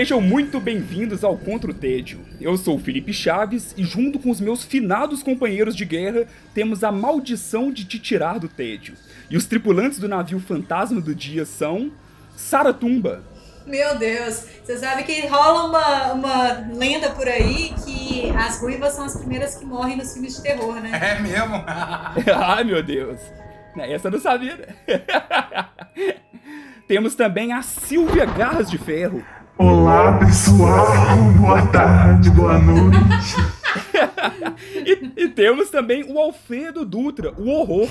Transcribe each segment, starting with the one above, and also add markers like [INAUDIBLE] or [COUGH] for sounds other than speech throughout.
Sejam muito bem-vindos ao Contra o Tédio. Eu sou o Felipe Chaves e, junto com os meus finados companheiros de guerra, temos a maldição de te tirar do tédio. E os tripulantes do navio Fantasma do Dia são. Saratumba. Meu Deus, você sabe que rola uma, uma lenda por aí que as ruivas são as primeiras que morrem nos filmes de terror, né? É mesmo? [LAUGHS] [LAUGHS] Ai, meu Deus. Essa eu não sabia. né? [LAUGHS] Temos também a Silvia Garras de Ferro. Olá pessoal, boa tarde, boa noite. [LAUGHS] e, e temos também o Alfredo Dutra, o horror.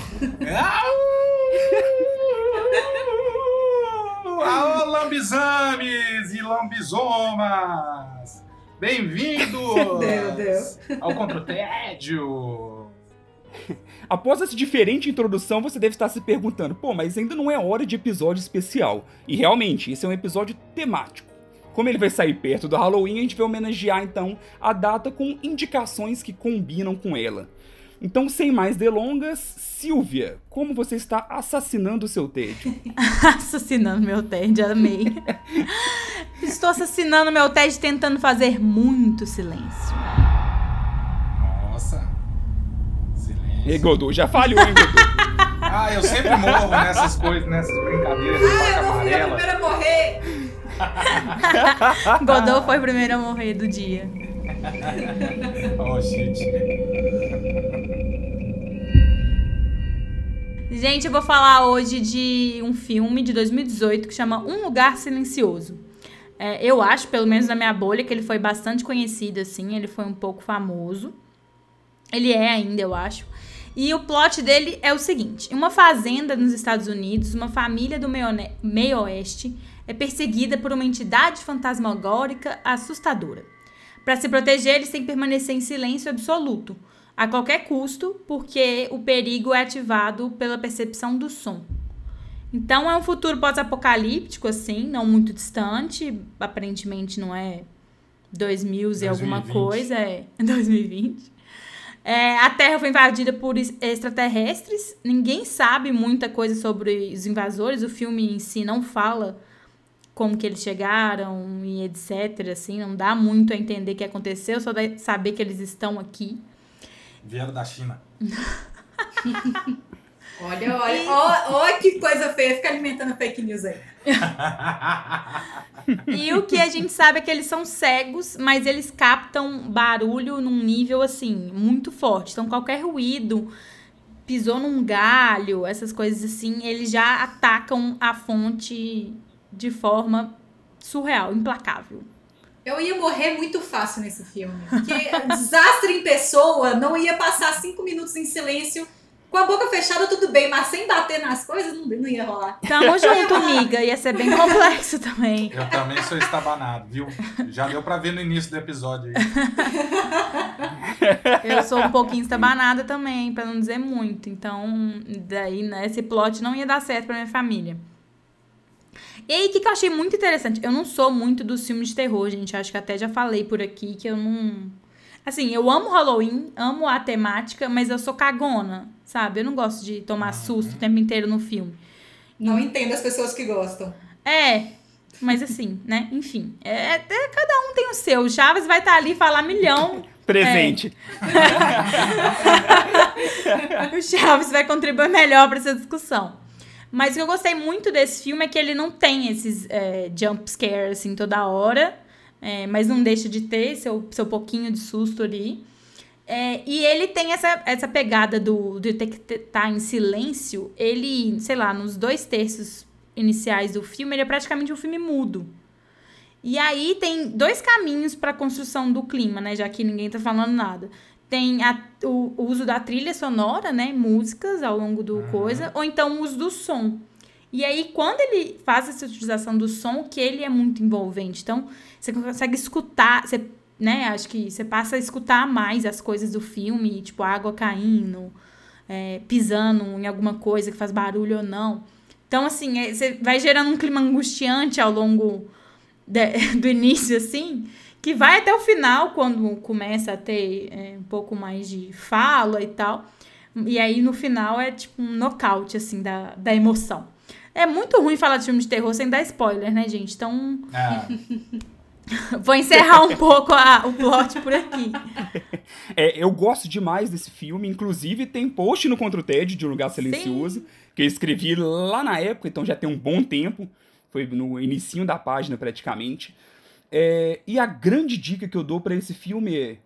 Alô, lambizames e lambizomas! Bem-vindos Meu Deus. ao Contra o Tédio! Após essa diferente introdução, você deve estar se perguntando: pô, mas ainda não é hora de episódio especial. E realmente, esse é um episódio temático. Como ele vai sair perto do Halloween, a gente vai homenagear então a data com indicações que combinam com ela. Então, sem mais delongas, Silvia, como você está assassinando o seu tédio? [LAUGHS] assassinando meu TED, amei. [LAUGHS] Estou assassinando meu TED tentando fazer muito silêncio. Nossa! Silêncio. E Godô, já falhou, hein, Godô? [LAUGHS] Ah, eu sempre morro nessas coisas, nessas brincadeiras de Ah, eu não fui a primeira a morrer! [LAUGHS] Godot foi o primeiro a morrer do dia. [LAUGHS] Oh, shit. Gente, eu vou falar hoje de um filme de 2018 que chama Um Lugar Silencioso. É, eu acho, pelo menos na minha bolha, que ele foi bastante conhecido, assim. Ele foi um pouco famoso. Ele é ainda, eu acho. E o plot dele é o seguinte: uma fazenda nos Estados Unidos, uma família do meio, meio oeste é perseguida por uma entidade fantasmagórica assustadora. Para se proteger, eles têm que permanecer em silêncio absoluto, a qualquer custo, porque o perigo é ativado pela percepção do som. Então é um futuro pós-apocalíptico, assim, não muito distante, aparentemente não é 2000 e alguma 2020. coisa, é [LAUGHS] 2020. É, a Terra foi invadida por es- extraterrestres. Ninguém sabe muita coisa sobre os invasores. O filme em si não fala como que eles chegaram e etc. Assim, não dá muito a entender o que aconteceu, só dá saber que eles estão aqui. Vieram da China. [LAUGHS] Olha, olha, ó, ó que coisa feia, fica alimentando fake news aí. [LAUGHS] E o que a gente sabe é que eles são cegos, mas eles captam barulho num nível assim muito forte. Então qualquer ruído, pisou num galho, essas coisas assim, eles já atacam a fonte de forma surreal, implacável. Eu ia morrer muito fácil nesse filme. Porque [LAUGHS] desastre em pessoa não ia passar cinco minutos em silêncio. Com a boca fechada, tudo bem, mas sem bater nas coisas, não, não ia rolar. Tamo junto, amiga. Ia ser bem complexo também. Eu também sou estabanado, viu? Já deu pra ver no início do episódio aí. Eu sou um pouquinho estabanada também, pra não dizer muito. Então, daí, né, esse plot não ia dar certo pra minha família. E aí, o que, que eu achei muito interessante? Eu não sou muito dos filmes de terror, gente. Acho que até já falei por aqui que eu não. Assim, eu amo Halloween, amo a temática, mas eu sou cagona, sabe? Eu não gosto de tomar susto o tempo inteiro no filme. Não entendo as pessoas que gostam. É, mas assim, né? Enfim, é, é- cada um tem o seu. O Chaves vai estar ali e falar milhão. Presente. [LAUGHS] o Chaves vai contribuir melhor para essa discussão. Mas o que eu gostei muito desse filme é que ele não tem esses é, jump scare assim toda hora, é, mas não deixa de ter seu, seu pouquinho de susto ali. É, e ele tem essa, essa pegada do, de ter que estar em silêncio. Ele, sei lá, nos dois terços iniciais do filme, ele é praticamente um filme mudo. E aí tem dois caminhos para a construção do clima, né? Já que ninguém tá falando nada. Tem a- o, o uso da trilha sonora, né? Músicas ao longo do coisa, ou então o uso do som. E aí, quando ele faz essa utilização do som, que ele é muito envolvente. Então, você consegue escutar, você, né? Acho que você passa a escutar mais as coisas do filme, tipo a água caindo, é, pisando em alguma coisa que faz barulho ou não. Então, assim, é, você vai gerando um clima angustiante ao longo de- [LAUGHS] do início, assim, que vai até o final, quando começa a ter é, um pouco mais de fala e tal. E aí, no final, é tipo um nocaute, assim, da, da emoção. É muito ruim falar de filme de terror sem dar spoiler, né, gente? Então, É, [LAUGHS] vou encerrar um pouco a- o plot por aqui. É, eu gosto demais desse filme, inclusive tem post no Contra o TED de Um Lugar Silencioso, que eu escrevi lá na época, então já tem um bom tempo, foi no inicinho da página praticamente. É, e a grande dica que eu dou pra esse filme é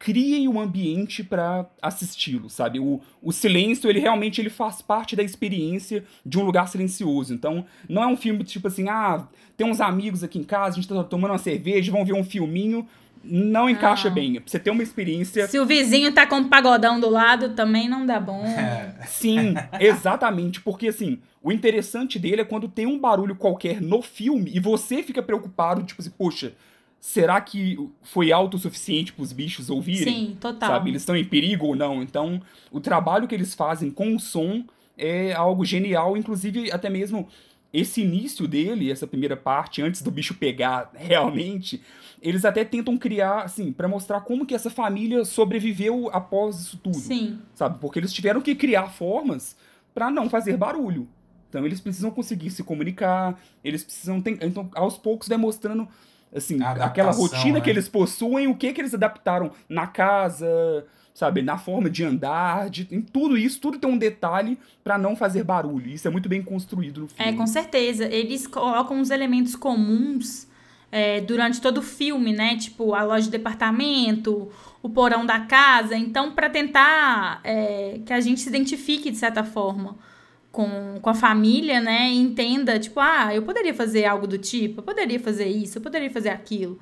criem um ambiente pra assisti-lo, sabe? O, o silêncio, ele realmente ele faz parte da experiência de um lugar silencioso. Então, não é um filme tipo assim, ah, tem uns amigos aqui em casa, a gente tá tomando uma cerveja, vamos ver um filminho. Não encaixa Não. bem. É pra você ter uma experiência Se o vizinho tá com um pagodão do lado, também não dá bom. é. Sim, [LAUGHS] exatamente. Porque, assim, o interessante dele é quando tem um barulho qualquer no filme e você fica preocupado, tipo assim, poxa, será que foi alto o suficiente pros bichos ouvirem? Sim, total. Sabe? Eles estão em perigo ou não? Então, o trabalho que eles fazem com o som é algo genial, inclusive até mesmo esse início dele, essa primeira parte, antes do bicho pegar realmente, eles até tentam criar, assim, pra mostrar como que essa família sobreviveu após isso tudo Sim. sabe? Porque eles tiveram que criar formas pra não fazer barulho. Então eles precisam conseguir se comunicar, eles precisam ter, então aos poucos vai mostrando assim, aquela rotina né? que eles possuem, o que que eles adaptaram na casa, sabe, na forma de andar, de, em tudo isso, tudo tem um detalhe pra não fazer barulho. Isso é muito bem construído no filme. É, com certeza. Eles colocam os elementos comuns é, durante todo o filme, né? Tipo, a loja de departamento, o porão da casa. Então, pra tentar é, que a gente se identifique, de certa forma, com, com a família, né? E entenda, tipo, ah, eu poderia fazer algo do tipo, eu poderia fazer isso, eu poderia fazer aquilo.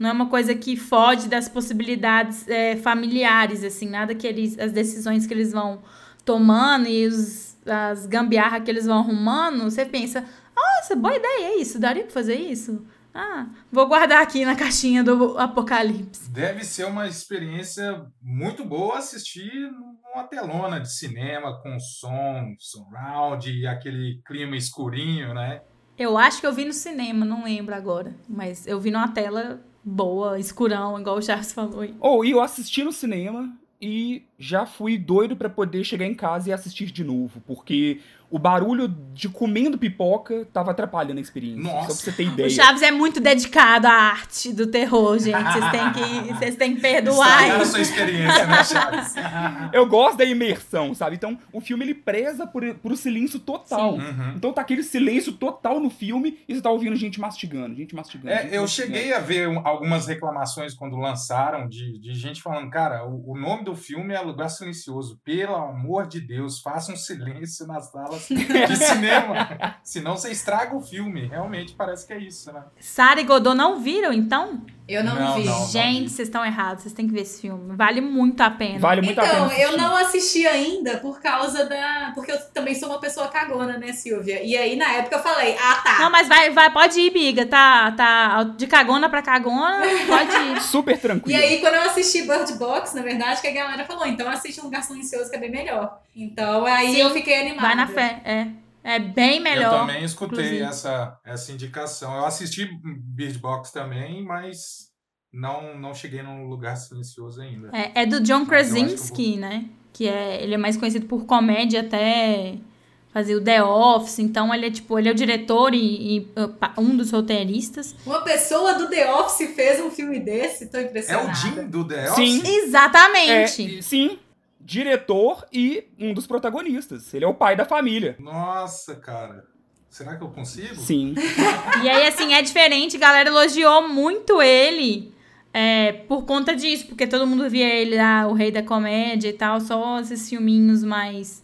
Não é uma coisa que foge das possibilidades é, familiares, assim, nada que eles. As decisões que eles vão tomando e os, as gambiarras que eles vão arrumando, você pensa, nossa, boa ideia, é isso, daria pra fazer isso? Ah, vou guardar aqui na caixinha do Apocalipse. Deve ser uma experiência muito boa assistir numa telona de cinema com som, surround e aquele clima escurinho, né? Eu acho que eu vi no cinema, não lembro agora, mas eu vi numa tela boa, escurão, igual o Charles falou. Ou e eu assisti no cinema e já fui doido pra poder chegar em casa e assistir de novo, porque o barulho de comendo pipoca tava atrapalhando a experiência. Nossa. Só pra você ter O ideia. Chaves é muito dedicado à arte do terror, gente. Vocês têm que, [LAUGHS] vocês têm que perdoar. Ele. sua experiência, né, Chaves? [LAUGHS] Eu gosto da imersão, sabe? Então, o filme ele preza por, por silêncio total. Uhum. Então tá aquele silêncio total no filme e você tá ouvindo gente mastigando, gente mastigando. É, gente eu mastigando. cheguei a ver um- algumas reclamações quando lançaram de, de gente falando, cara, o, o nome do filme é Lugar Silencioso. Pelo amor de Deus, faça um silêncio nas de cinema. Senão você estraga o filme. Realmente parece que é isso, né? Sara e Godot não viram, então? Eu não, Não, vi. não. Gente, vocês estão errados. Vocês têm que ver esse filme. Vale muito a pena. Vale muito a pena. Então, eu não assisti ainda por causa da. Porque eu também sou uma pessoa cagona, né, Silvia? E aí, na época, eu falei, ah, tá. Não, mas vai, vai, pode ir, biga. Tá, tá de cagona pra cagona, pode ir. [LAUGHS] Super E tranquilo. aí, quando eu assisti Bird Box, na verdade, que a galera falou, então assiste um lugar silencioso que é bem melhor. Então aí Sim, eu fiquei animada. Vai na fé, é. É bem melhor. eu também escutei inclusive. essa, essa indicação. Eu assisti Bird Box também, mas não, não cheguei num lugar silencioso ainda. É, é do John Krasinski, né? Que é, ele é mais conhecido por comédia até fazer o The Office. Então ele é tipo, ele é o diretor e, e, uh, um dos roteiristas. Uma pessoa do The Office fez um filme desse, tô É impressionada. o Jim do The Sim. Office? É, Exatamente. sim, diretor e um dos protagonistas. Ele é o pai da família. Nossa, cara. Será que eu consigo? Sim. E aí, assim, é diferente. A galera elogiou muito ele é, por conta disso. Porque todo mundo via ele lá, o rei da comédia e tal. Só esses filminhos mais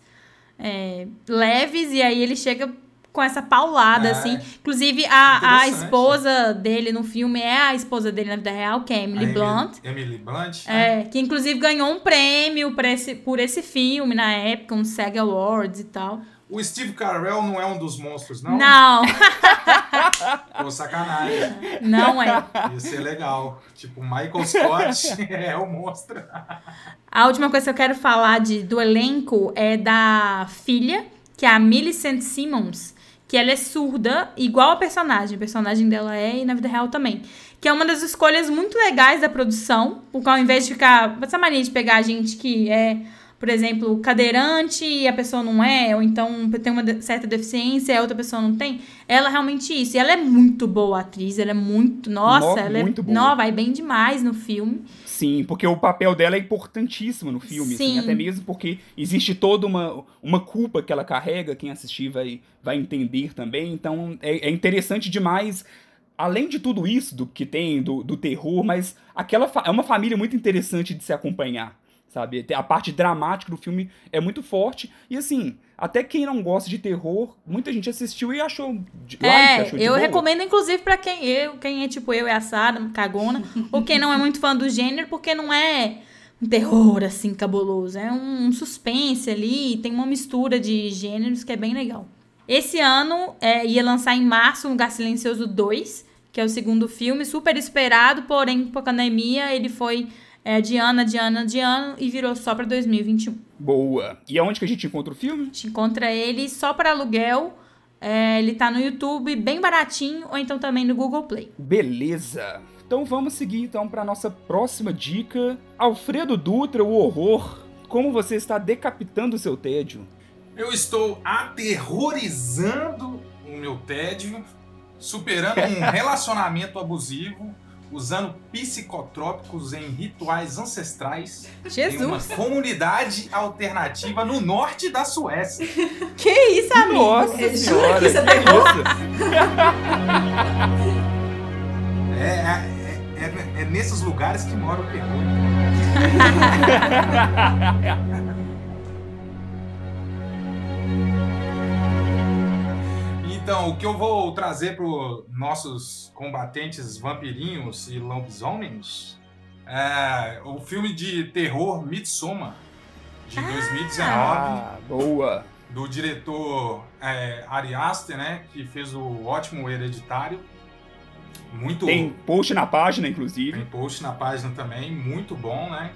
é, leves. E aí ele chega com essa paulada, É. assim. Inclusive, a, a esposa dele no filme é a esposa dele na vida real, que é Emily A Blunt. Emily Blunt. né? É, que inclusive ganhou um prêmio por esse, por esse filme na época, um SAG Awards e tal. O Steve Carell não é um dos monstros, não? Não, [LAUGHS] Pô, sacanagem. não é. Ia ser legal. Tipo, Michael Scott [LAUGHS] é o monstro. A última coisa que eu quero falar de, do elenco é da filha, que é a Millicent Simmons, que ela é surda, igual a personagem. A personagem dela é, e na vida real também. Que é uma das escolhas muito legais da produção, porque ao invés de ficar. Essa mania de pegar gente que é, por exemplo, cadeirante e a pessoa não é, ou então tem uma certa deficiência e a outra pessoa não tem, ela é realmente isso. E ela é muito boa atriz, ela é muito. Nossa, Nó- ela muito é. boa. Nó, vai bem demais no filme. Sim, porque o papel dela é importantíssimo no filme, assim, Sim. até mesmo porque existe toda uma, uma culpa que ela carrega, quem assistir vai, vai entender também, então é, é interessante demais, além de tudo isso do que tem, do, do terror, mas aquela é uma família muito interessante de se acompanhar, sabe? A parte dramática do filme é muito forte, e assim, até quem não gosta de terror, muita gente assistiu e achou de, light, É, achou eu boa. recomendo, inclusive, pra quem eu, quem é tipo eu e a Sara, cagona, [LAUGHS] ou quem não é muito fã do gênero, porque não é um terror, assim, cabuloso. É um, suspense ali, tem uma mistura de gêneros que é bem legal. Esse ano é, ia lançar em março um Lugar Silencioso 2, que é o segundo filme, super esperado, porém, por pandemia, ele foi é, de ano, de ano, de ano e virou só pra 2021. Boa. E aonde que a gente encontra o filme? A gente encontra ele só para aluguel. É, ele tá no YouTube, bem baratinho, ou então também no Google Play. Beleza. Então vamos seguir então para nossa próxima dica. Alfredo Dutra, o horror. Como você está decapitando o seu tédio? Eu estou aterrorizando o meu tédio, superando um [LAUGHS] relacionamento abusivo, usando psicotrópicos em rituais ancestrais em uma Jesus! comunidade alternativa no norte da Suécia. [LAUGHS] Que isso, amigo? Nossa jura senhora, que isso é terror? isso? É, é, é- é nesses lugares que mora o terror. [LAUGHS] Então, o que eu vou trazer para nossos combatentes vampirinhos e lobisomens é o filme de terror Midsommar, de 2019 Ah, boa. do diretor é, Ari Aster, né, que fez o ótimo Hereditário. Muito Tem post na página, inclusive. tem post na página também, muito bom, né?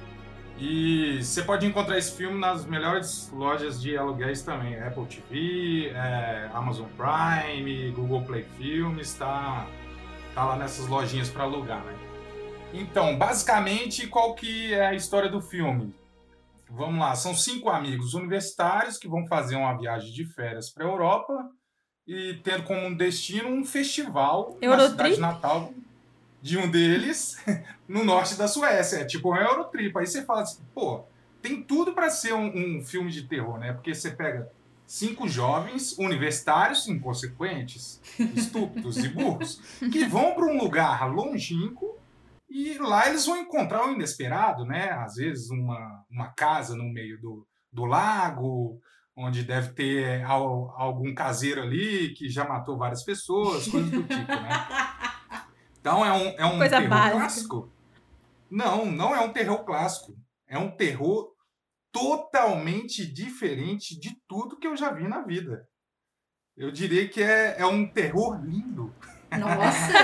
E você pode encontrar esse filme nas melhores lojas de aluguéis também, Apple TV, é, Amazon Prime, Google Play Filmes, tá, tá lá nessas lojinhas para alugar, né? Então, basicamente, qual que é a história do filme? Vamos lá, são cinco amigos universitários que vão fazer uma viagem de férias para a Europa e tendo como um destino um festival na Eurotrip? cidade natal de um deles [LAUGHS] no norte da Suécia. É tipo um Eurotrip. Aí você fala assim, pô, tem tudo para ser um, um filme de terror, né? Porque você pega cinco jovens universitários inconsequentes, [LAUGHS] estúpidos e burros, que vão para um lugar longínquo e lá eles vão encontrar o inesperado, né? Às vezes uma, uma casa no meio do, do lago, onde deve ter al- algum caseiro ali que já matou várias pessoas, coisas do tipo, né? [LAUGHS] Então é um, é um Coisa terror básica. clássico? Não, não é um terror clássico. É um terror totalmente diferente de tudo que eu já vi na vida. Eu diria que é, é um terror lindo. Nossa!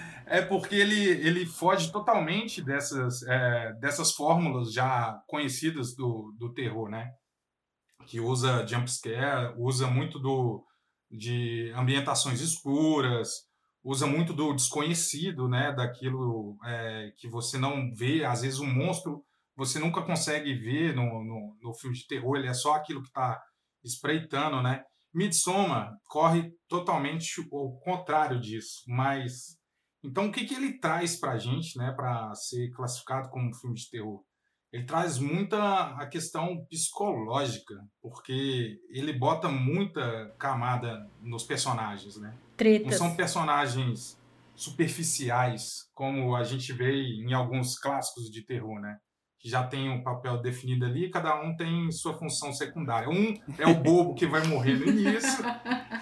[LAUGHS] É porque ele, ele foge totalmente dessas, é, dessas fórmulas já conhecidas do, do terror, né? Que usa jumpscare, usa muito do, de ambientações escuras, usa muito do desconhecido, né? Daquilo é, que você não vê. Às vezes um monstro você nunca consegue ver no, no, no filme de terror, ele é só aquilo que está espreitando, né? Midsommar corre totalmente o contrário disso, mas então, o que, que ele traz para a gente, né, para ser classificado como um filme de terror? Ele traz muita a questão psicológica, porque ele bota muita camada nos personagens, né? Não Tretas. são personagens superficiais, como a gente vê em alguns clássicos de terror, né? que já tem um papel definido ali, cada um tem sua função secundária. Um é o bobo que vai morrer no início,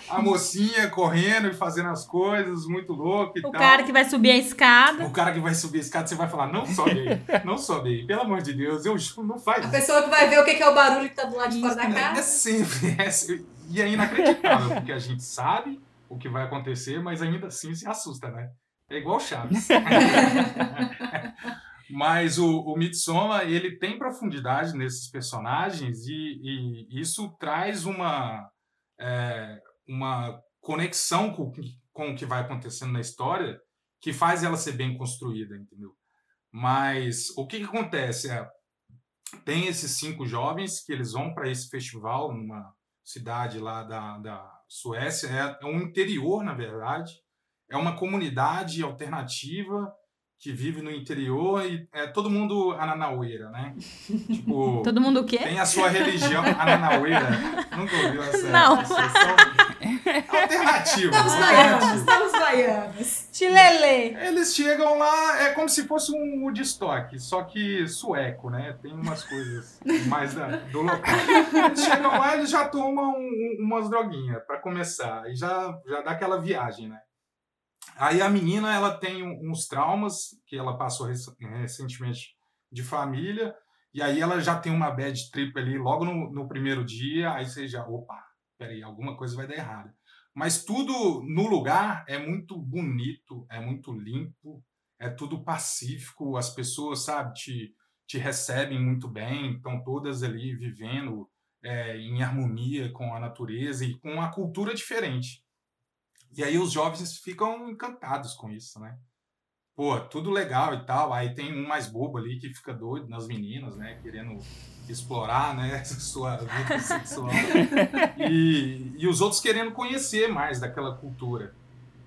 a mocinha correndo e fazendo as coisas, muito louco e O tal. cara que vai subir a escada. O cara que vai subir a escada, você vai falar, não sobe aí, não sobe aí, pelo amor de Deus, eu juro, não faz A isso. pessoa que vai ver o que é o barulho que tá do lado de fora da É casa. sempre, é sempre- e é inacreditável, porque a gente sabe o que vai acontecer, mas ainda assim se assusta, né? É igual Chaves. [LAUGHS] mas o, o Midsommar, ele tem profundidade nesses personagens e, e isso traz uma, é, uma conexão com, o que- com o que vai acontecendo na história que faz ela ser bem construída, entendeu? Mas o que, que acontece? É, tem esses cinco jovens que eles vão para esse festival numa cidade lá da, da Suécia. É, é um interior, na verdade. É uma comunidade alternativa que vive no interior e é todo mundo ananaueira, né? [LAUGHS] Tipo, Todo mundo o quê? tem a sua religião ananaueira. [LAUGHS] Nunca ouviu essa Não. expressão? [LAUGHS] Alternativa. Estamos né? baianos, Alternativa. estamos baianos. Chilele. Eles chegam lá, é como se fosse um Woodstock, só que sueco, né? Tem umas coisas mais da- do local. Eles chegam lá e eles já tomam um- umas droguinhas para começar, e já, já dá aquela viagem, né? Aí a menina, ela tem uns traumas que ela passou rec- recentemente de família, e aí ela já tem uma bad trip ali logo no, no primeiro dia, aí você já, opa, peraí, alguma coisa vai dar errado. Mas tudo no lugar é muito bonito, é muito limpo, é tudo pacífico, as pessoas, sabe, te, te recebem muito bem, estão todas ali vivendo é, em harmonia com a natureza e com uma cultura diferente. E aí os jovens ficam encantados com isso, né? Pô, tudo legal e tal. Aí tem um mais bobo ali que fica doido nas meninas, né? Querendo explorar, né? [LAUGHS] Sua vida sexual. E, e os outros querendo conhecer mais daquela cultura.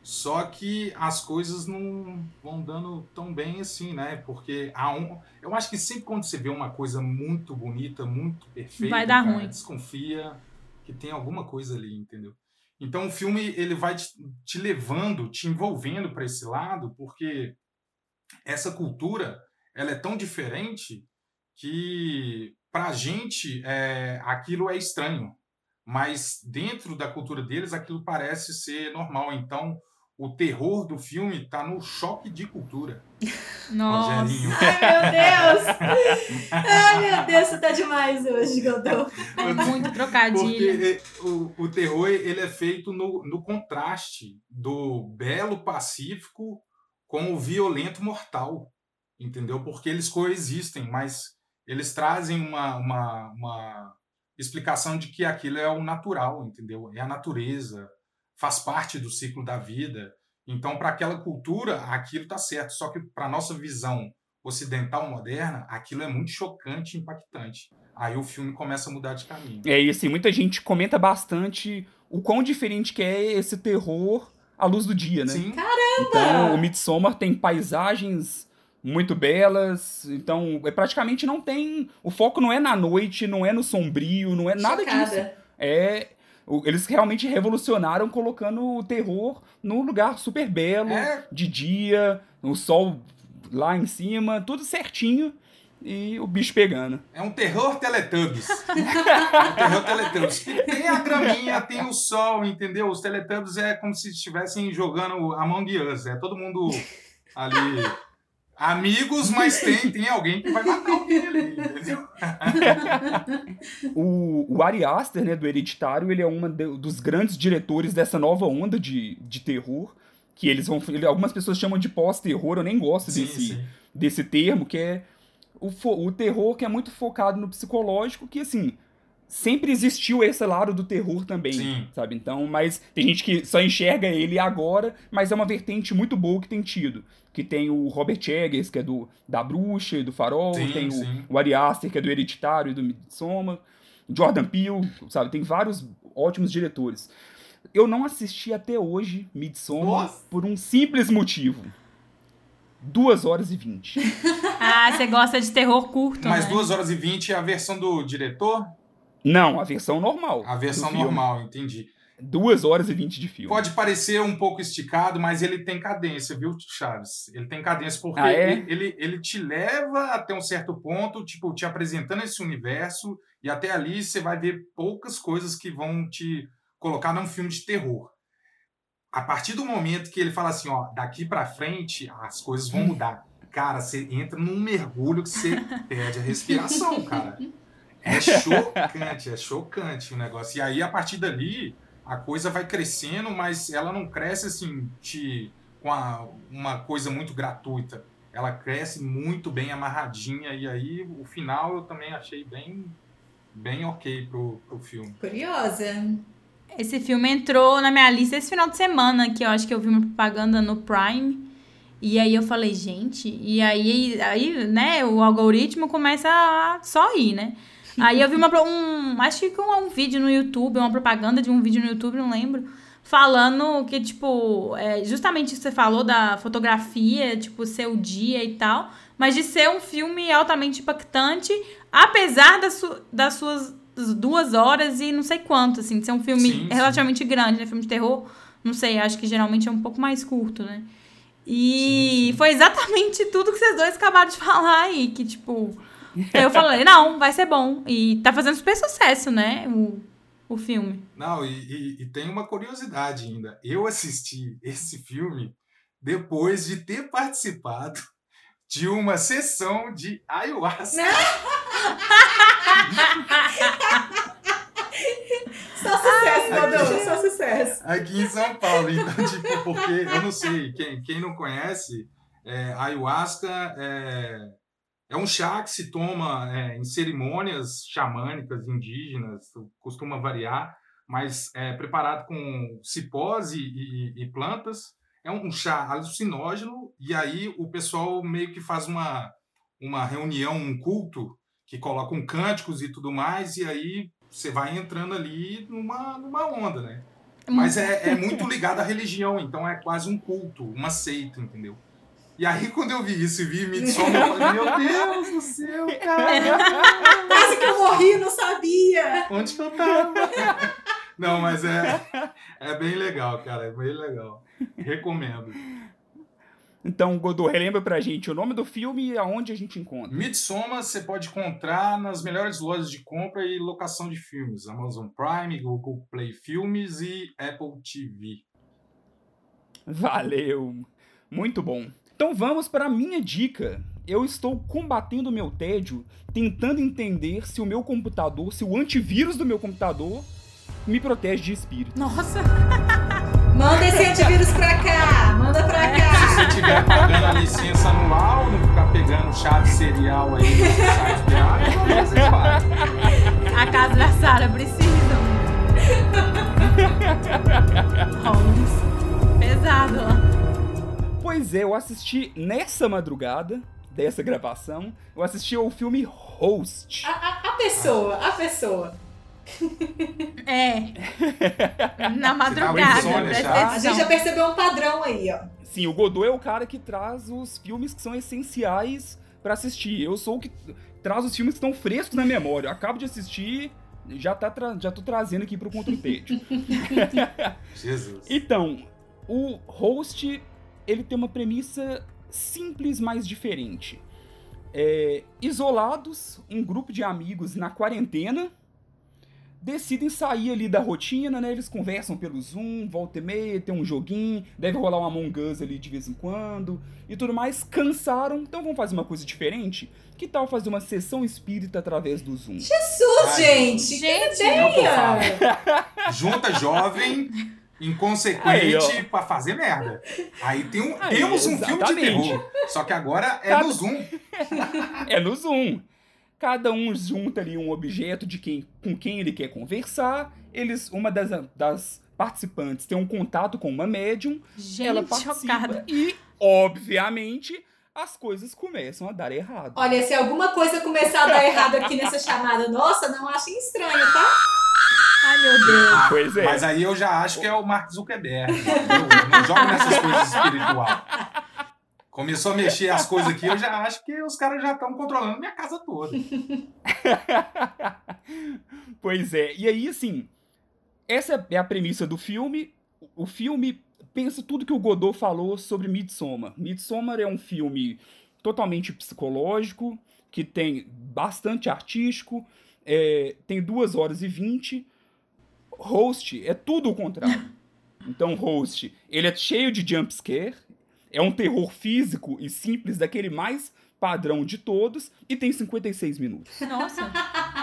Só que as coisas não vão dando tão bem assim, né? Porque há um. Eu acho que sempre quando você vê uma coisa muito bonita, muito perfeita, Vai dar cara, ruim. desconfia que tem alguma coisa ali, entendeu? Então o filme ele vai te, te levando, te envolvendo para esse lado, porque essa cultura ela é tão diferente que para a gente é, aquilo é estranho, mas dentro da cultura deles aquilo parece ser normal. Então o terror do filme está no choque de cultura. [LAUGHS] Nossa. Ai, meu Deus! [LAUGHS] Ai, meu Deus, você tá demais hoje, Godot. É muito trocadilho. Porque é, o, o terror ele é feito no, no contraste do belo pacífico com o violento mortal, entendeu? Porque eles coexistem, mas eles trazem uma, uma, uma explicação de que aquilo é o natural, entendeu? É a natureza, faz parte do ciclo da vida. Então, para aquela cultura, aquilo está certo. Só que para nossa visão ocidental moderna, aquilo é muito chocante e impactante. Aí o filme começa a mudar de caminho. É, e assim, muita gente comenta bastante o quão diferente que é esse terror à luz do dia, né? Sim, Então, o Midsommar tem paisagens muito belas, então é praticamente não tem, o foco não é na noite, não é no sombrio, não é nada disso. É eles realmente revolucionaram colocando o terror num lugar super belo, É. de dia, o sol lá em cima, tudo certinho e o bicho pegando. É um terror Teletubbies. [LAUGHS] é um terror Teletubbies. Tem a graminha, tem o sol, entendeu? Os Teletubbies é como se estivessem jogando Among Us. É todo mundo ali. Amigos, mas tem, tem alguém que vai matar alguém ali, entendeu? O, o Ari Aster, né, do Hereditário, ele é um dos grandes diretores dessa nova onda de, de terror, que eles vão, ele- algumas pessoas chamam de pós-terror, eu nem gosto Sim, desse, sim. desse termo, que é o, o terror que é muito focado no psicológico, que assim, sempre existiu esse lado do terror também, Sim. sabe? Então, mas tem gente que só enxerga ele agora, mas é uma vertente muito boa que tem tido. Que tem o Robert Eggers, que é do da Bruxa e do Farol, Sim, tem o, sim. o Ari Aster, que é do Hereditário e do Midsommar, Jordan Peele, sabe? Tem vários ótimos diretores. Eu não assisti até hoje Midsommar Nossa! por um simples motivo. 2 horas e 20. [LAUGHS] Ah, você gosta de terror curto, Mais né? 2 horas e 20 é a versão do diretor? Não, a versão normal. A versão filme. normal, entendi. Duas horas e vinte de filme. Pode parecer um pouco esticado, mas ele tem cadência, viu, Chaves? Ele tem cadência porque Ah, é? ele, ele, ele te leva até um certo ponto, tipo, te apresentando esse universo, e até ali você vai ver poucas coisas que vão te colocar num filme de terror. A partir do momento que ele fala assim, ó, daqui pra frente as coisas vão mudar. Cara, você entra num mergulho que você [LAUGHS] perde a respiração, cara. É chocante, é chocante o negócio. E aí, a partir dali, a coisa vai crescendo, mas ela não cresce assim, te, com a- uma coisa muito gratuita. Ela cresce muito bem amarradinha, e aí o final eu também achei bem, bem ok pro, pro filme. Curiosa. Esse filme entrou na minha lista esse final de semana, que eu acho que eu vi uma propaganda no Prime. E aí eu falei, gente, e aí, aí né, o algoritmo começa a só ir, né? [LAUGHS] Aí eu vi uma, um, acho que um, um vídeo no YouTube, uma propaganda de um vídeo no YouTube, não lembro, falando que, tipo, é, justamente você falou da fotografia, tipo, ser o dia e tal, mas de ser um filme altamente impactante, apesar das, su- das suas duas horas e não sei quanto, assim, de ser um filme Sim, sim. relativamente grande, né? Filme de terror, não sei, acho que geralmente é um pouco mais curto, né? E Sim, sim. foi exatamente tudo que vocês dois acabaram de [LAUGHS] falar aí, que, tipo, eu falei, não, vai ser bom. E tá fazendo super sucesso, né? O, o filme. Não, e, e- e tem uma curiosidade ainda. Eu assisti esse filme depois de ter participado de uma sessão de ayahuasca. [LAUGHS] Só sucesso, Aqui. Dodô, só sucesso. aqui em São Paulo. Então, tipo, porque eu não sei, quem, quem não conhece, é, ayahuasca é, é um chá que se toma é, em cerimônias xamânicas indígenas, costuma variar, mas é preparado com cipós e, e- e plantas. É um chá alucinógeno, e aí o pessoal meio que faz uma, uma reunião, um culto, que colocam cânticos e tudo mais, e aí você vai entrando ali numa, numa onda, né? Mas é, é muito ligado à religião, então é quase um culto, uma seita, entendeu? E aí, quando eu vi isso e vi Midsommar, eu falei, meu Deus do céu, cara, [LAUGHS] Quase que eu morri, não sabia. onde que eu tava? [LAUGHS] Não, mas é, [LAUGHS] é bem legal, cara, é bem legal. Recomendo. Então, Godô, relembra pra gente o nome do filme e aonde a gente encontra. Midsommar você pode encontrar nas melhores lojas de compra e locação de filmes, Amazon Prime, Google Play Filmes e Apple TV. Valeu! Muito bom. Então vamos para a minha dica. Eu estou combatendo o meu tédio, tentando entender se o meu computador, se o antivírus do meu computador me protege de espírito. Nossa! [LAUGHS] Manda esse antivírus pra cá. Manda pra Se cá. você estiver pagando a licença anual, não ficar pegando chave serial aí no site pirata, talvez você faz. A casa da Sara precisa. [LAUGHS] Holmes. Pesado, ó. Pois é, eu assisti nessa madrugada dessa gravação, eu assisti ao filme Host. A, a- a pessoa, a pessoa. É. Na com madrugada, insônia presta já? A gente já percebeu um padrão aí, ó. Sim, o Godot é o cara que traz os filmes que são essenciais pra assistir. Eu sou o que traz os filmes que estão frescos na memória. Eu acabo de assistir, já, tá tra- já tô trazendo aqui pro Contra o Tédio. Jesus. Então, o host, ele tem uma premissa simples, mas diferente. É, isolados, um grupo de amigos na quarentena, decidem sair ali da rotina, né? Eles conversam pelo Zoom, volta e meia, tem um joguinho, deve rolar um Among Us ali de vez em quando e tudo mais. Cansaram, então vamos fazer uma coisa diferente? Que tal fazer uma sessão espírita através do Zoom? Jesus, Ai, gente. Gente, que É ideia. [LAUGHS] Junta jovem, inconsequente pra fazer merda. Aí tem um, Aí, temos um filme de terror. Só que agora é no Zoom. [LAUGHS] É no Zoom. Cada um junta ali um objeto de quem, com quem ele quer conversar. Eles, uma das, das participantes tem um contato com uma médium. ela Gente, participa chocada. e, obviamente, as coisas começam a dar errado. Olha, se alguma coisa começar a dar errado aqui nessa [LAUGHS] chamada nossa, não achem estranho, tá? Ai, meu Deus. Pois é. Mas aí eu já acho que é o Mark Zuckerberg. entendeu? não jogo nessas coisas espirituais. Começou a mexer as coisas aqui, eu já acho que os caras já estão controlando minha casa toda. [LAUGHS] pois é. E aí, assim, essa é a premissa do filme. O filme pensa tudo que o Godot falou sobre Midsommar. Midsommar é um filme totalmente psicológico, que tem bastante artístico, é, tem 2 horas e 20. Host é tudo o contrário. [LAUGHS] Então, Host, ele é cheio de jumpscare, é um terror físico e simples, daquele mais padrão de todos, e tem 56 minutos. Nossa.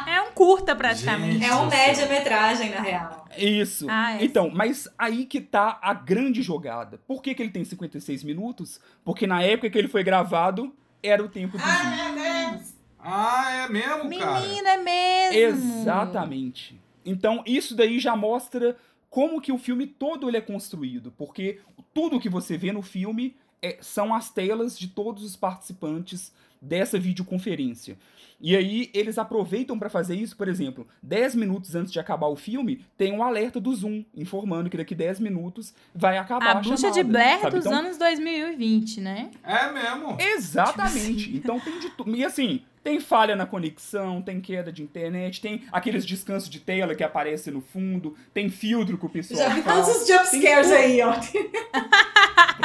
É um curta praticamente. Gente. É um média-metragem, na real. Isso. Ah, é então, mas aí que tá a grande jogada. Por que, que ele tem 56 minutos? Porque na época que ele foi gravado, era o tempo do vídeo. Ah, é mesmo, cara? Menina, é mesmo. Exatamente. Então, isso daí já mostra como que o filme todo ele é construído, porque tudo que você vê no filme é- são as telas de todos os participantes dessa videoconferência. E aí eles aproveitam para fazer isso, por exemplo, 10 minutos antes de acabar o filme, tem um alerta do Zoom informando que daqui 10 minutos vai acabar A a, bruxa chamada, de Blair sabe? dos Então, anos 2020, né? É mesmo. Exatamente. Então tem de tudo. E assim, tem falha na conexão, tem queda de internet, tem aqueles descansos de tela que aparecem no fundo, tem filtro que o pessoal Já vi faz. todos os jumpscares aí, ó. [LAUGHS]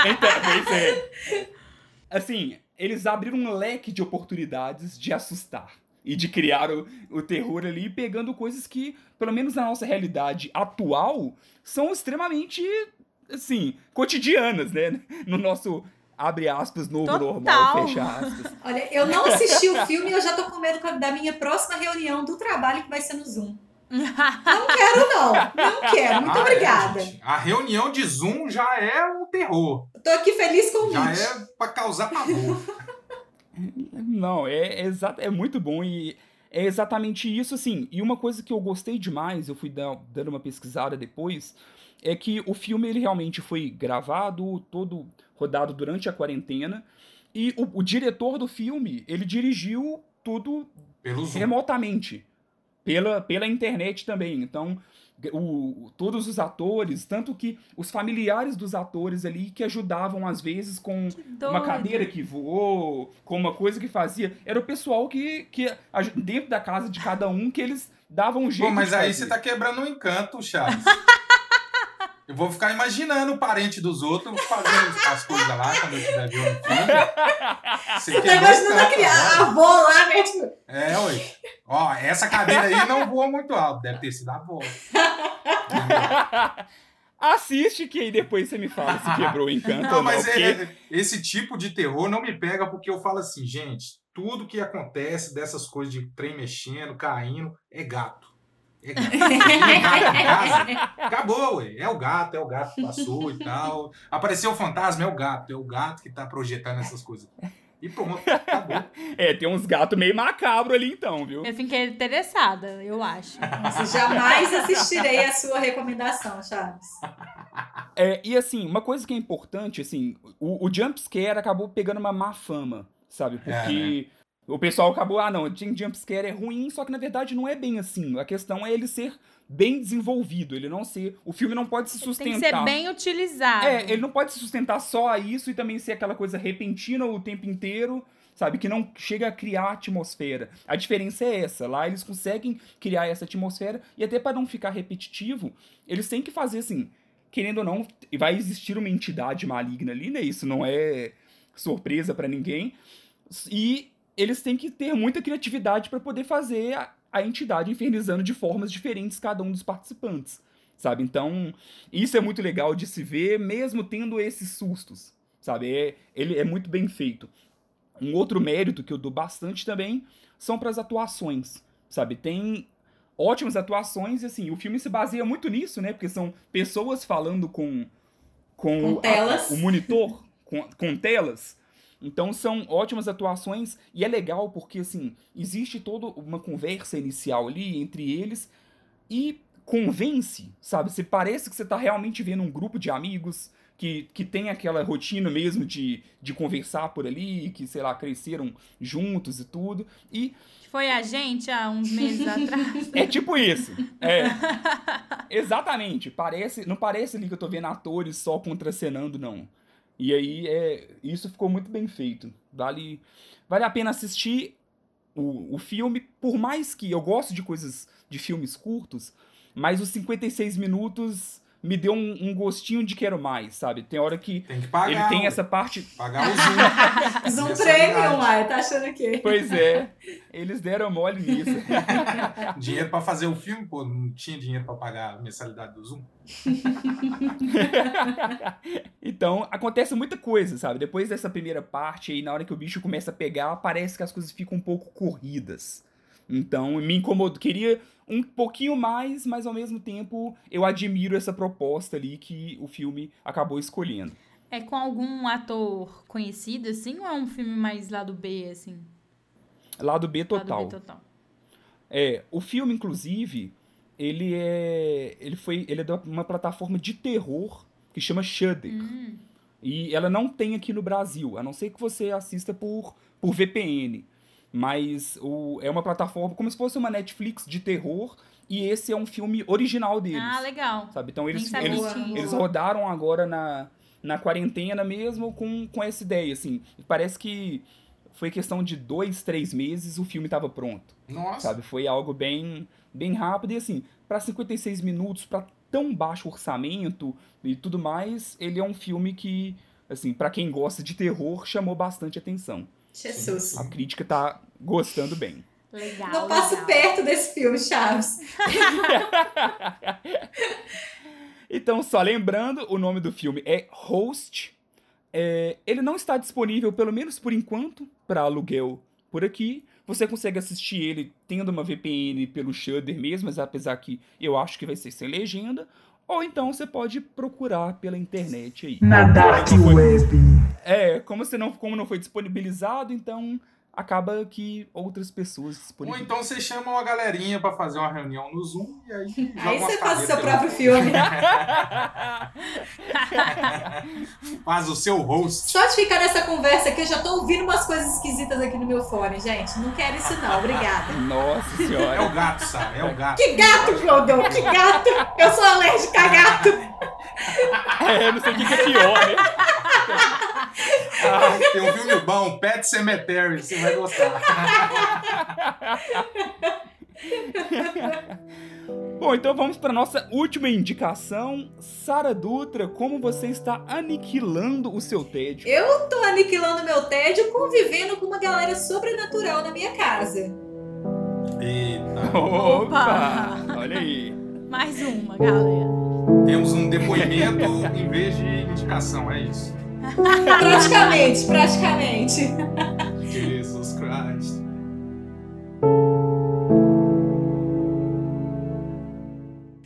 Então, pois é. Assim, eles abriram um leque de oportunidades de assustar e de criar o, o terror ali, pegando coisas que, pelo menos na nossa realidade atual, são extremamente, assim, cotidianas, né? No nosso, abre aspas, novo Total. normal, fecha aspas. Olha, eu não assisti o filme e eu já tô com medo da minha próxima reunião do trabalho que vai ser no Zoom. Não quero, não. Não quero. Muito Ah, é, obrigada. gente. a reunião de Zoom já é um terror. Tô aqui feliz com o Já é pra causar pavor. [LAUGHS] Não, é, é, é muito bom e é exatamente isso, assim. E uma coisa que eu gostei demais, eu fui dar- dando uma pesquisada depois, é que o filme ele realmente foi gravado, todo rodado durante a quarentena, e o, o diretor do filme, ele dirigiu tudo Pelo Zoom. remotamente, pela, pela internet também. Então, o, todos os atores, tanto que os familiares dos atores ali que ajudavam às vezes com uma cadeira que voou, com uma coisa que fazia, era o pessoal que, que dentro da casa de cada um que eles davam um jeito Pô, mas de aí fazer. você tá quebrando o encanto, Charles. [LAUGHS] Eu vou ficar imaginando o parente dos outros fazendo as coisas lá quando eu estiver vendo um filme. Você Tá imaginando criança, a avó lá, né? Tipo, É, ué. Ó, essa cadeira aí não voa muito alto. Deve ter sido a avó. Assiste que aí depois você me fala se quebrou o encanto Não, ou não. mas porque- é- é- esse tipo de terror não me pega porque eu falo assim, gente, tudo que acontece dessas coisas de trem mexendo, caindo, é gato. É gato. [LAUGHS] Acabou, ué. É o gato, é o gato que passou e tal. Apareceu o fantasma, é o gato. É o gato que tá projetando essas coisas. E pronto, acabou. É, tem uns gatos meio macabro ali então, viu? Eu fiquei interessada, eu acho. Nossa, jamais assistirei a sua recomendação, Chaves. É, e assim, uma coisa que é importante, assim, o, o jumpscare acabou pegando uma má fama, sabe? Porque o pessoal acabou, ah, não, tem jumpscare é ruim, só que na verdade não é bem assim. A questão é ele ser bem desenvolvido, ele não ser. O filme não pode se Tem sustentar. que ser bem utilizado. É, ele não pode se sustentar só a isso e também ser aquela coisa repentina o tempo inteiro, sabe? Que não chega a criar atmosfera. A diferença é essa. Lá eles conseguem criar essa atmosfera e até para não ficar repetitivo, eles têm que fazer assim, querendo ou não, vai existir uma entidade maligna ali, né? Isso não é surpresa para ninguém. E eles têm que ter muita criatividade para poder fazer a, a entidade infernizando de formas diferentes cada um dos participantes, sabe? Então, isso é muito legal de se ver, mesmo tendo esses sustos, sabe? É, ele é muito bem feito. Um outro mérito que eu dou bastante também são para as atuações, sabe? Tem ótimas atuações e assim, o filme se baseia muito nisso, né? Porque são pessoas falando com com, Com o- a- o monitor, com, com telas. Então são ótimas atuações e é legal porque assim, existe toda uma conversa inicial ali entre eles e convence, sabe? Você parece que você tá realmente vendo um grupo de amigos que, que tem aquela rotina mesmo de, de conversar por ali, que, sei lá, cresceram juntos e tudo. E Foi a gente há uns meses [LAUGHS] atrás. é tipo isso. É. Exatamente. Parece, não parece ali que eu tô vendo atores só contracenando, não. E aí, é, isso ficou muito bem feito. Vale, vale a pena assistir o, o filme, por mais que eu gosto de coisas, de filmes curtos, mas os 56 minutos me deu um, um gostinho de quero mais, sabe? Tem hora que Tem que pagar. ele tem ué. essa parte. Pagar o Zoom. Zoom. Premium, uai, tá achando o quê? Pois é, [LAUGHS] eles deram mole nisso. [LAUGHS] dinheiro pra fazer o filme, pô, não tinha dinheiro pra pagar a mensalidade do Zoom. [LAUGHS] então, acontece muita coisa, sabe? Depois dessa primeira parte aí, na hora que o bicho começa a pegar, parece que as coisas ficam um pouco corridas. Então, me incomodou. Queria um pouquinho mais, mas ao mesmo tempo eu admiro essa proposta ali que o filme acabou escolhendo. É com algum ator conhecido, assim, ou é um filme mais lado B, assim? Lado B total. Lado B total. É, o filme, inclusive, ele é. Ele foi. Ele é de uma plataforma de terror que chama Shudder. Hum, E ela não tem aqui no Brasil, a não ser que você assista por, por VPN. Mas o, é uma plataforma como se fosse uma Netflix de terror. E esse é um filme original deles. Ah, legal. Sabe? Então eles, eles, eles rodaram agora na, na quarentena mesmo com, com essa ideia, assim. Parece que foi questão de dois, três meses o filme estava pronto, Nossa. sabe? Foi algo bem, bem rápido e assim, para 56 minutos, para tão baixo orçamento e tudo mais, ele é um filme que, assim, para quem gosta de terror, chamou bastante atenção. Jesus. A crítica tá gostando bem. Legal. Não passo legal. perto desse filme, Chaves. [LAUGHS] Então, só lembrando, o nome do filme é Host. É, ele não está disponível, pelo menos por enquanto, para aluguel por aqui. Você consegue assistir ele tendo uma VPN pelo Shudder mesmo, mas apesar que eu acho que vai ser sem legenda. Ou então você pode procurar pela internet aí. Na Dark Web. É, como, você não, como não foi disponibilizado, então acaba que outras pessoas Ou disponibilizam. então vocês chamam a galerinha pra fazer uma reunião no Zoom e aí. joga Aí você faz o seu próprio filme. [LAUGHS] Faz o seu host. Só de ficar nessa conversa aqui, eu já tô ouvindo umas coisas esquisitas aqui no meu fone, gente. Não quero isso não, obrigada. Nossa É o senhora. gato, sabe? É o gato. Que gato, Clodão, que gato! Eu sou alérgica a gato! É, não sei o que que é pior, né? [LAUGHS] Ah, [LAUGHS] tem um filme bom, Pet Cemetery, você vai gostar. [LAUGHS] Bom, então vamos para nossa última indicação. Sara Dutra, como você está aniquilando o seu tédio? Eu tô aniquilando meu tédio convivendo com uma galera sobrenatural na minha casa. Eita. [LAUGHS] Opa! Olha aí. Mais uma, galera. Temos um depoimento em vez de indicação, é isso. Praticamente, praticamente. Jesus Christ.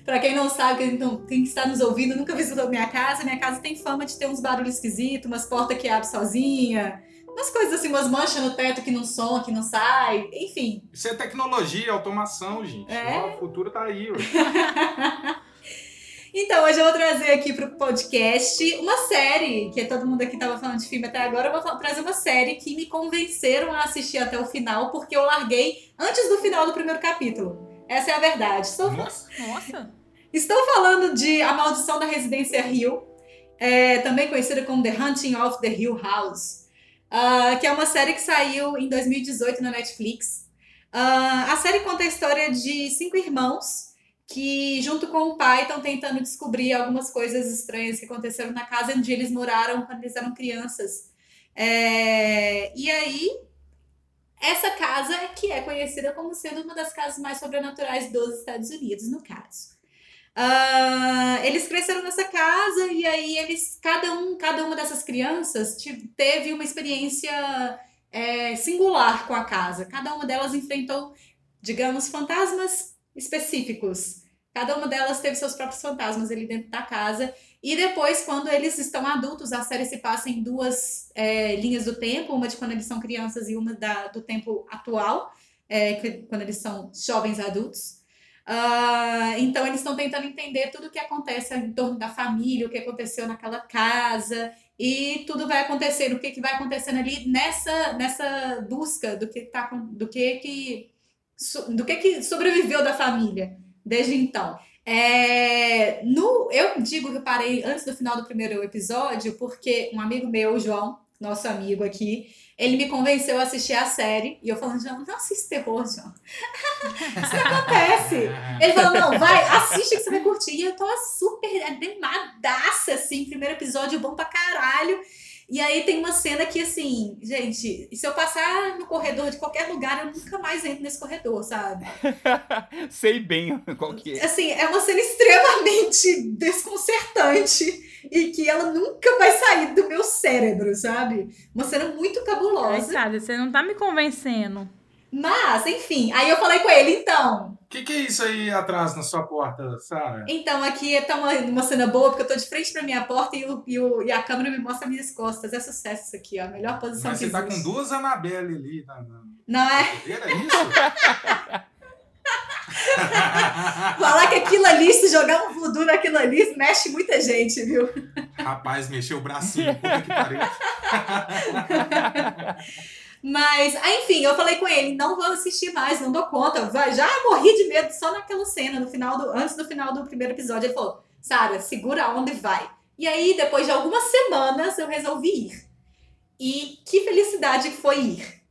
Pra quem não sabe, quem, não- quem está nos ouvindo nunca visitou minha casa, minha casa tem fama de ter uns barulhos esquisitos, umas portas que abrem sozinha, umas coisas assim, umas manchas no teto que não som, que não sai, enfim. Isso é tecnologia, automação, gente. É? O futuro tá aí. [LAUGHS] Então, hoje eu vou trazer aqui pro podcast uma série, que todo mundo aqui tava falando de filme até agora, eu vou trazer uma série que me convenceram a assistir até o final, porque eu larguei antes do final do primeiro capítulo. Essa é a verdade. Estou Nossa. Nossa. Estou falando de A Maldição da Residência Hill, é, também conhecida como The Hunting of the Hill House, ah, que é uma série que saiu em 2018 na Netflix. Ah, a série conta a história de cinco irmãos que, junto com o pai, estão tentando descobrir algumas coisas estranhas que aconteceram na casa onde eles moraram quando eles eram crianças. É, e aí, essa casa é que é conhecida como sendo uma das casas mais sobrenaturais dos Estados Unidos, no caso. Ah, eles cresceram nessa casa e aí eles, cada um, cada uma dessas crianças teve uma experiência é, singular com a casa. Cada uma delas enfrentou, digamos, fantasmas específicos. Cada uma delas teve seus próprios fantasmas ali dentro da casa. E depois, quando eles estão adultos, a série se passa em duas é, linhas do tempo, uma de quando eles são crianças e uma da, do tempo atual, é, quando eles são jovens adultos. Ah, então eles estão tentando entender tudo o que acontece em torno da família, o que aconteceu naquela casa e tudo vai acontecendo, o que, que vai acontecendo ali nessa, nessa busca do que tá do que que do que que sobreviveu da família desde então. É, no, eu digo que eu parei antes do final do primeiro episódio porque um amigo meu, João, nosso amigo aqui, ele me convenceu a assistir a série. E eu falando, João, não assiste terror, João. [LAUGHS] Isso acontece. Ele falou, não, vai, assiste que você vai curtir. E eu tô super animadaça, assim. Primeiro episódio bom pra caralho. E aí tem uma cena que, assim, gente, se eu passar no corredor de qualquer lugar, eu nunca mais entro nesse corredor, sabe? [LAUGHS] Sei bem qual que é. Assim, é uma cena extremamente desconcertante e que ela nunca vai sair do meu cérebro, sabe? Uma cena muito Ai, cabulosa. sabe, você não tá me convencendo. Mas, enfim, aí eu falei com ele, então, O que, que é isso aí atrás na sua porta, Sara? então aqui tá uma, uma cena boa, porque eu tô de frente pra minha porta e, o, e, o- e a câmera me mostra minhas costas. É sucesso isso aqui, ó. A melhor posição Mas que você tá com existe. duas Anabelle ali na, na Não é? é isso? [LAUGHS] Falar que aquilo ali, se jogar um voodoo naquilo ali, mexe muita gente, viu? Rapaz, mexeu o bracinho, puta que pariu. [LAUGHS] Mas, aí, enfim, eu falei com ele, não vou assistir mais, não dou conta. Já morri de medo só naquela cena, no final do, antes do final do primeiro episódio. Ele falou, Sara, segura a onda e vai. E aí, depois de algumas semanas, eu resolvi ir. E que felicidade foi ir.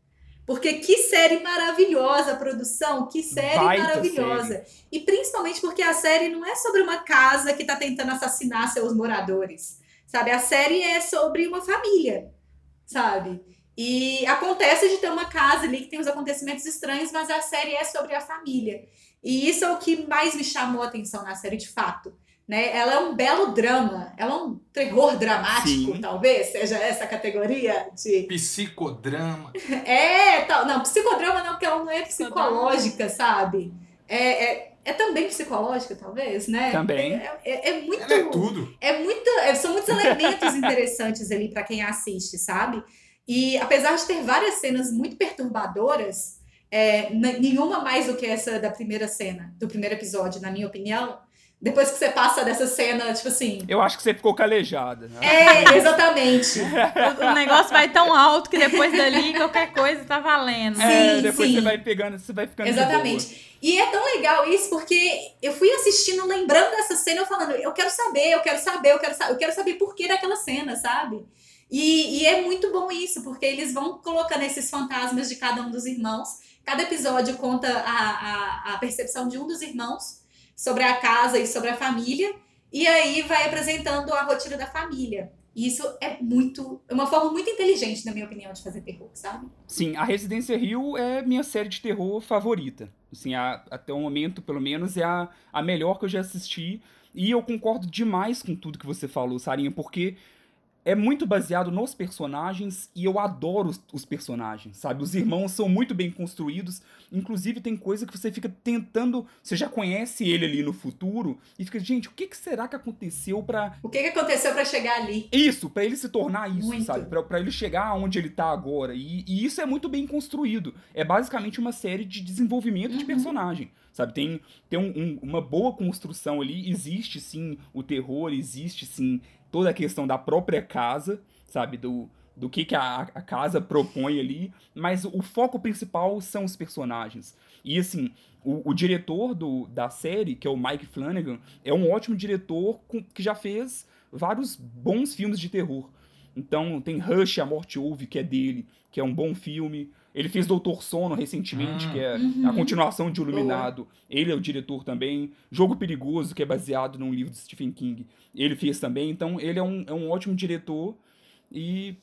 Porque que série maravilhosa a produção, que série Baita maravilhosa. E principalmente porque a série não é sobre uma casa que tá tentando assassinar seus moradores. Sabe? A série é sobre uma família, sabe? E acontece de ter uma casa ali que tem os acontecimentos estranhos, mas a série é sobre a família. E isso é o que mais me chamou a atenção na série, de fato. Né? Ela é um belo drama, ela é um terror dramático, Sim. talvez seja essa categoria de. Psicodrama. [LAUGHS] É, tal. Não, psicodrama não, porque ela não é psicológica, sabe? É, é, é também psicológica, talvez, né? Também. É, é- é muito. Ela é tudo. É muito, é- são muitos elementos [LAUGHS] interessantes ali pra quem assiste, sabe? E apesar de ter várias cenas muito perturbadoras, é, nenhuma mais do que essa da primeira cena, do primeiro episódio, na minha opinião. Depois que você passa dessa cena, tipo assim. Eu acho que você ficou calejada, né? É, exatamente. O, [LAUGHS] o negócio vai tão alto que depois dali qualquer coisa tá valendo. É, sim, depois sim. você vai pegando, você vai ficando de boa. Exatamente. E é tão legal isso porque eu fui assistindo, lembrando dessa cena, eu falando, eu quero saber, eu quero saber, eu quero, sa eu quero saber por que daquela cena, sabe? E, e é muito bom isso, porque eles vão colocando esses fantasmas de cada um dos irmãos. Cada episódio conta a, a, a percepção de um dos irmãos sobre a casa e sobre a família. E aí vai apresentando a rotina da família. E isso é muito. É uma forma muito inteligente, na minha opinião, de fazer terror, sabe? Sim, a Residência Rio é minha série de terror favorita. Assim, a- até o momento, pelo menos, é a, a melhor que eu já assisti. E eu concordo demais com tudo que você falou, Sarinha, porque é muito baseado nos personagens e eu adoro os, os personagens, sabe? Os irmãos são muito bem construídos. Inclusive, tem coisa que você fica tentando. Você já conhece ele ali no futuro e fica, gente, o que, que será que aconteceu pra O que, que aconteceu para chegar ali? isso, pra ele se tornar isso, Muito. sabe? Pra, pra ele chegar aonde ele tá agora. E, e isso é muito bem construído. É basicamente uma série de desenvolvimento de Uhum. personagem, sabe? Tem, tem um- um- uma boa construção ali. Existe, sim, o terror, existe, sim, toda a questão da própria casa, sabe? Do, do que, que a, a casa propõe ali. Mas o foco principal são os personagens. E, assim, o, o diretor do, da série, que é o Mike Flanagan, é um ótimo diretor com- que já fez vários bons filmes de terror. Então, tem Rush, A Morte Ouve, que é dele, que é um bom filme. Ele fez Doutor Sono recentemente, Hum. que é Uhum. a continuação de Iluminado. Ele é o diretor também. Jogo Perigoso, que é baseado num livro de Stephen King. Ele fez também. Então, ele é um, é um ótimo diretor e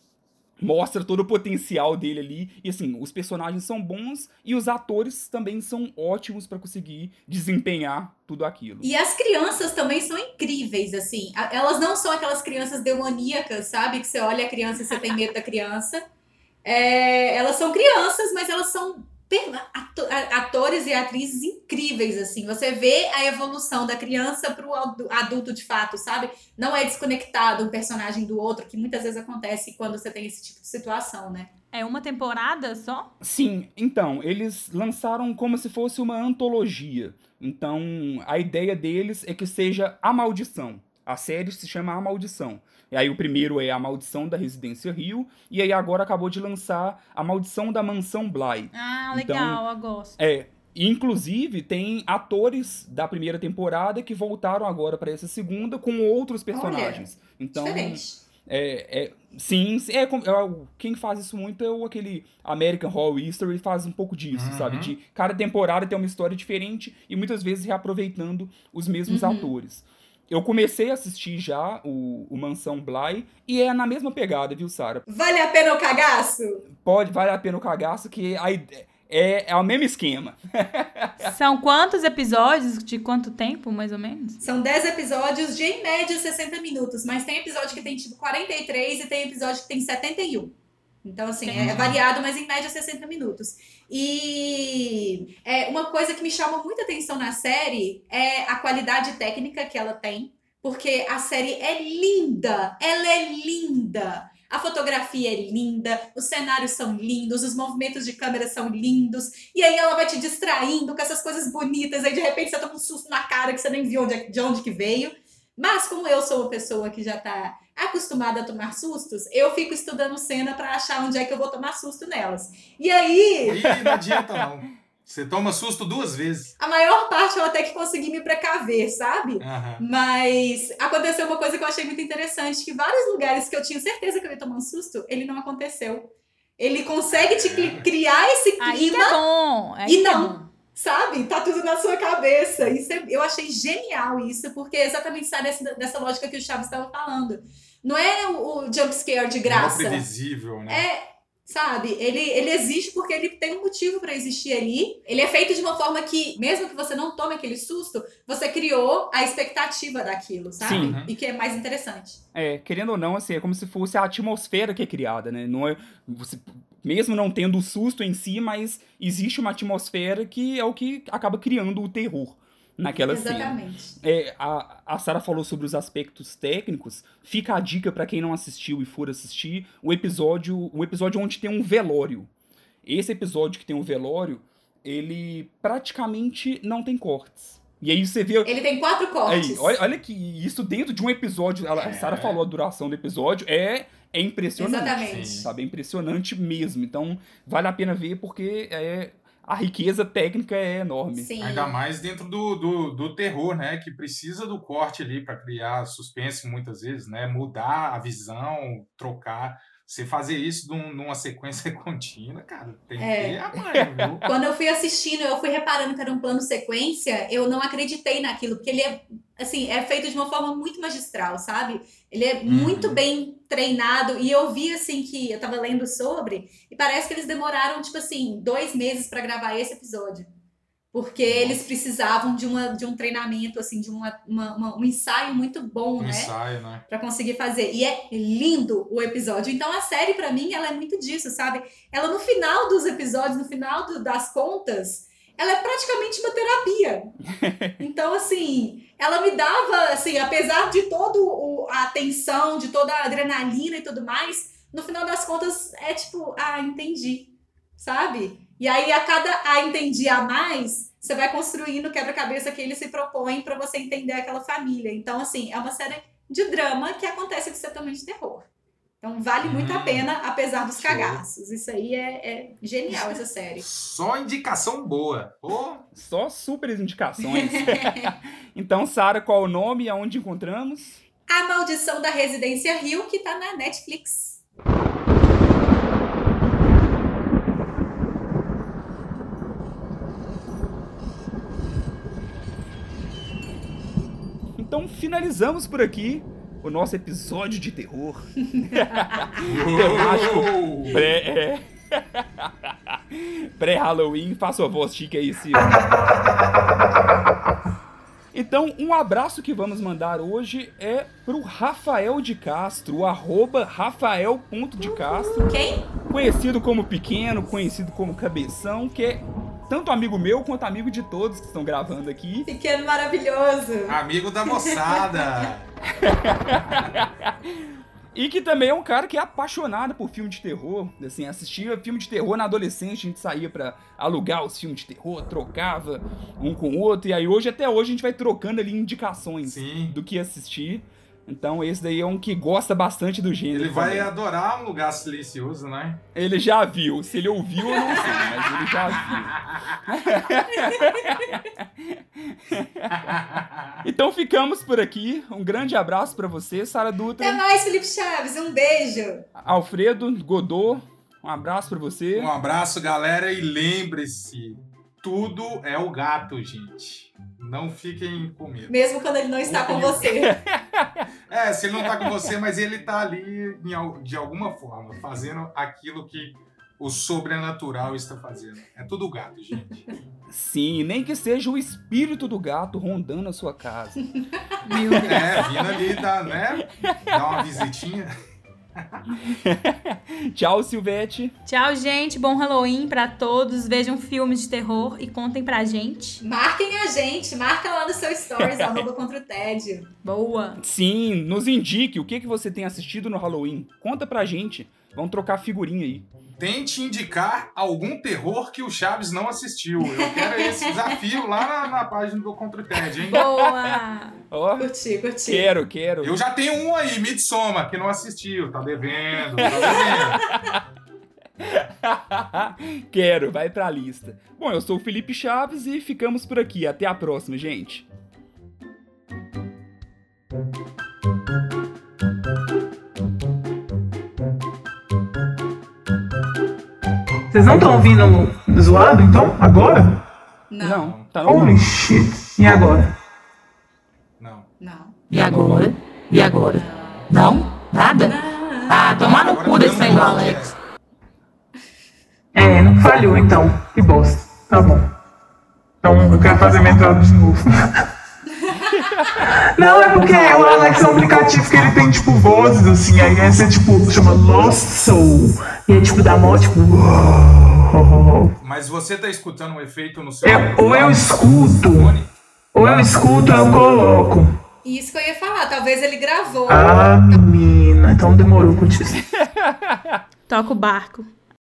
mostra todo o potencial dele ali. E assim, os personagens são bons e os atores também são ótimos pra conseguir desempenhar tudo aquilo. E as crianças também são incríveis, assim. Elas não são aquelas crianças demoníacas, sabe? Que você olha a criança e você tem medo da criança. É, elas são crianças, mas elas são atores e atrizes incríveis, assim. Você vê a evolução da criança pro adu- adulto de fato, sabe? Não é desconectado um personagem do outro, que muitas vezes acontece quando você tem esse tipo de situação, né? É uma temporada só? Sim, então, eles lançaram como se fosse uma antologia. Então, a ideia deles é que seja A Maldição. A série se chama A Maldição. E aí o primeiro é A Maldição da Residência Rio, e aí agora acabou de lançar A Maldição da Mansão Bly. Ah, Então- legal, eu gosto. É, inclusive tem atores da primeira temporada que voltaram agora para essa segunda com outros personagens. Então, Diferente. é, é Sim, sim, é, como- é, quem faz isso muito é o, aquele American Horror History, faz um pouco disso, Uhum. sabe? De cada temporada ter uma história diferente e muitas vezes reaproveitando os mesmos Uhum. atores. Eu comecei a assistir já o, o Mansão Bly e é na mesma pegada, viu, Sara? Vale a pena o cagaço? Pode, vale a pena o cagaço, que a ide- é, é o mesmo esquema. [LAUGHS] São quantos episódios? De quanto tempo, mais ou menos? São 10 episódios de, em média, 60 minutos. Mas tem episódio que tem, tipo, 43 e tem episódio que tem 71. Então, assim, é Entendi. variado, mas em média 60 minutos. E é, uma coisa que me chama muita atenção na série é a qualidade técnica que ela tem. Porque a série é linda! Ela é linda! A fotografia é linda, os cenários são lindos, os movimentos de câmera são lindos. E aí ela vai te distraindo com essas coisas bonitas. Aí de repente você toma um susto na cara que você nem viu é- de onde que veio. Mas como eu sou uma pessoa que já tá acostumada a tomar sustos, eu fico estudando cena pra achar onde é que eu vou tomar susto nelas. E aí, Ih, não adianta não. Você toma susto duas vezes. a maior parte eu até que consegui me precaver, sabe? Aham. Mas aconteceu uma coisa que eu achei muito interessante, que vários lugares que eu tinha certeza que eu ia tomar um susto, ele não aconteceu. Ele consegue te cri- criar esse Aí que clima é bom. Aí E que é não. bom. Sabe? Tá tudo na sua cabeça. Isso é- eu achei genial isso, porque exatamente sai dessa, dessa lógica que o Chaves estava falando. Não é o, o jump scare de Não é graça. previsível, né? É, sabe? Ele, ele existe porque ele tem um motivo pra existir ali. Ele é feito de uma forma que, mesmo que você não tome aquele susto, você criou a expectativa daquilo, sabe? Sim. E que é mais interessante. É, querendo ou não, assim, é como se fosse a atmosfera que é criada, né? Não é, você, mesmo não tendo o susto em si, mas existe uma atmosfera que é o que acaba criando o terror naquela cena. Exatamente. É, a a Sara falou sobre os aspectos técnicos. Fica a dica pra quem não assistiu e for assistir o episódio, o episódio onde tem um velório. Esse episódio que tem um velório, ele praticamente não tem cortes. E aí você vê Ele tem quatro cortes. Aí, olha, olha que isso dentro de um episódio, a É. Sarah falou a duração do episódio, é, é impressionante. Exatamente. Sabe? É impressionante mesmo. Então, vale a pena ver porque é, a riqueza técnica é enorme. Sim. Ainda mais dentro do, do, do terror, né? Que precisa do corte ali para criar suspense muitas vezes, né? Mudar a visão, trocar. Você fazer isso num- numa sequência [LAUGHS] contínua, cara, tem que É. ter a manha, viu? [LAUGHS] Quando eu fui assistindo, eu fui reparando que era um plano sequência, eu não acreditei naquilo, porque ele é, assim, é feito de uma forma muito magistral, sabe? Ele é muito bem treinado, e eu vi, assim, que eu tava lendo sobre, e parece que eles demoraram, tipo assim, dois meses pra gravar esse episódio. Porque eles precisavam de, uma, de um treinamento, assim, de uma, uma- uma- um ensaio muito bom, Um né? ensaio, né? Pra conseguir fazer. E é lindo o episódio. Então a série, pra mim, ela é muito disso, sabe? Ela no final dos episódios, no final do- das contas, ela é praticamente uma terapia. [LAUGHS] Então, assim, ela me dava, assim, apesar de toda a tensão, de toda a adrenalina e tudo mais, no final das contas é tipo, ah, entendi, sabe? E aí, a cada a entendi a mais, você vai construindo o quebra-cabeça que ele se propõe pra você entender aquela família. Então, assim, é uma série de drama que acontece com setamento de terror. Então, vale muito a Hum. pena, apesar dos Show. cagaços. Isso aí é, é genial, essa série. [LAUGHS] Só indicação boa. Pô, Só super indicações. [LAUGHS] então, Sara, qual o nome e aonde encontramos? A Maldição da Residência Rio, que tá na Netflix. Então, finalizamos por aqui o nosso episódio de terror. [LAUGHS] Temático pré... É... [LAUGHS] Pré-Halloween. Faça a voz chique aí, Ciro. Então, um abraço que vamos mandar hoje é pro Rafael de Castro, o arroba rafael.decastro, Quem? conhecido como Pequeno, conhecido como Cabeção, que é tanto amigo meu quanto amigo de todos que estão gravando aqui. Pequeno maravilhoso. amigo da moçada. [LAUGHS] E que também é um cara que é apaixonado por filme de terror. Assim, assistia filme de terror na adolescência, a gente saía pra alugar os filmes de terror, trocava um com o outro. E aí hoje, até hoje, a gente vai trocando ali indicações Sim. do que assistir. Então esse daí é um que gosta bastante do gênero. Ele vai também. adorar um lugar silencioso, né? Ele já viu. Se ele ouviu, eu não sei, mas ele já viu. [LAUGHS] Então ficamos por aqui. Um grande abraço pra você, Sara Dutra. Até mais, Felipe Chaves. Um beijo. Alfredo Godot, um abraço pra você. Um abraço, galera, e lembre-se, tudo é o gato, gente. Não fiquem com medo. Mesmo quando ele não está com você. [LAUGHS] É, se ele não tá com você, mas ele tá ali em de alguma forma, fazendo aquilo que o sobrenatural está fazendo. É tudo gato, gente. Sim, nem que seja o espírito do gato rondando a sua casa. [LAUGHS] Meu Deus. É, vindo ali, dá, né? Dá uma visitinha. [LAUGHS] Tchau, Silvete. Tchau, gente. Bom Halloween pra todos. Vejam filmes de terror e contem pra gente. Marquem a gente. Marca lá no seu stories, [LAUGHS] arroba contra o tédio. Boa. Sim, nos indique o que, que você tem assistido no Halloween. Conta pra gente. Vamos trocar figurinha aí. Tente indicar algum terror que o Chaves não assistiu. Eu quero esse desafio lá na, na página do Contra o Ted, hein? Boa. Ó, Curti, curti. quero, quero. Eu já tenho um aí, Midsommar, que não assistiu. Tá devendo, tá devendo. [LAUGHS] quero, vai pra lista. Bom, eu sou o Felipe Chaves e ficamos por aqui. Até a próxima, gente. Vocês não estão ouvindo zoado, então? Agora? Não, tá no Holy shit. E agora? Não. não. E agora? E agora? Não? Nada? Ah, tomar no cu desse tá dando Alex. É, não falhou então. Que bosta. Tá bom. Então eu quero fazer minha entrada de novo. Não, é porque o Alex é um aplicativo que ele tem, tipo, vozes, assim, aí essa é, tipo, chama Lost Soul. E é, tipo, da mó, tipo... Mas você tá escutando um efeito no seu. É, ou eu escuto, ou eu escuto, ou eu coloco. Isso que eu ia falar. Talvez ele gravou. Ah, menina, então demorou te Toca o barco.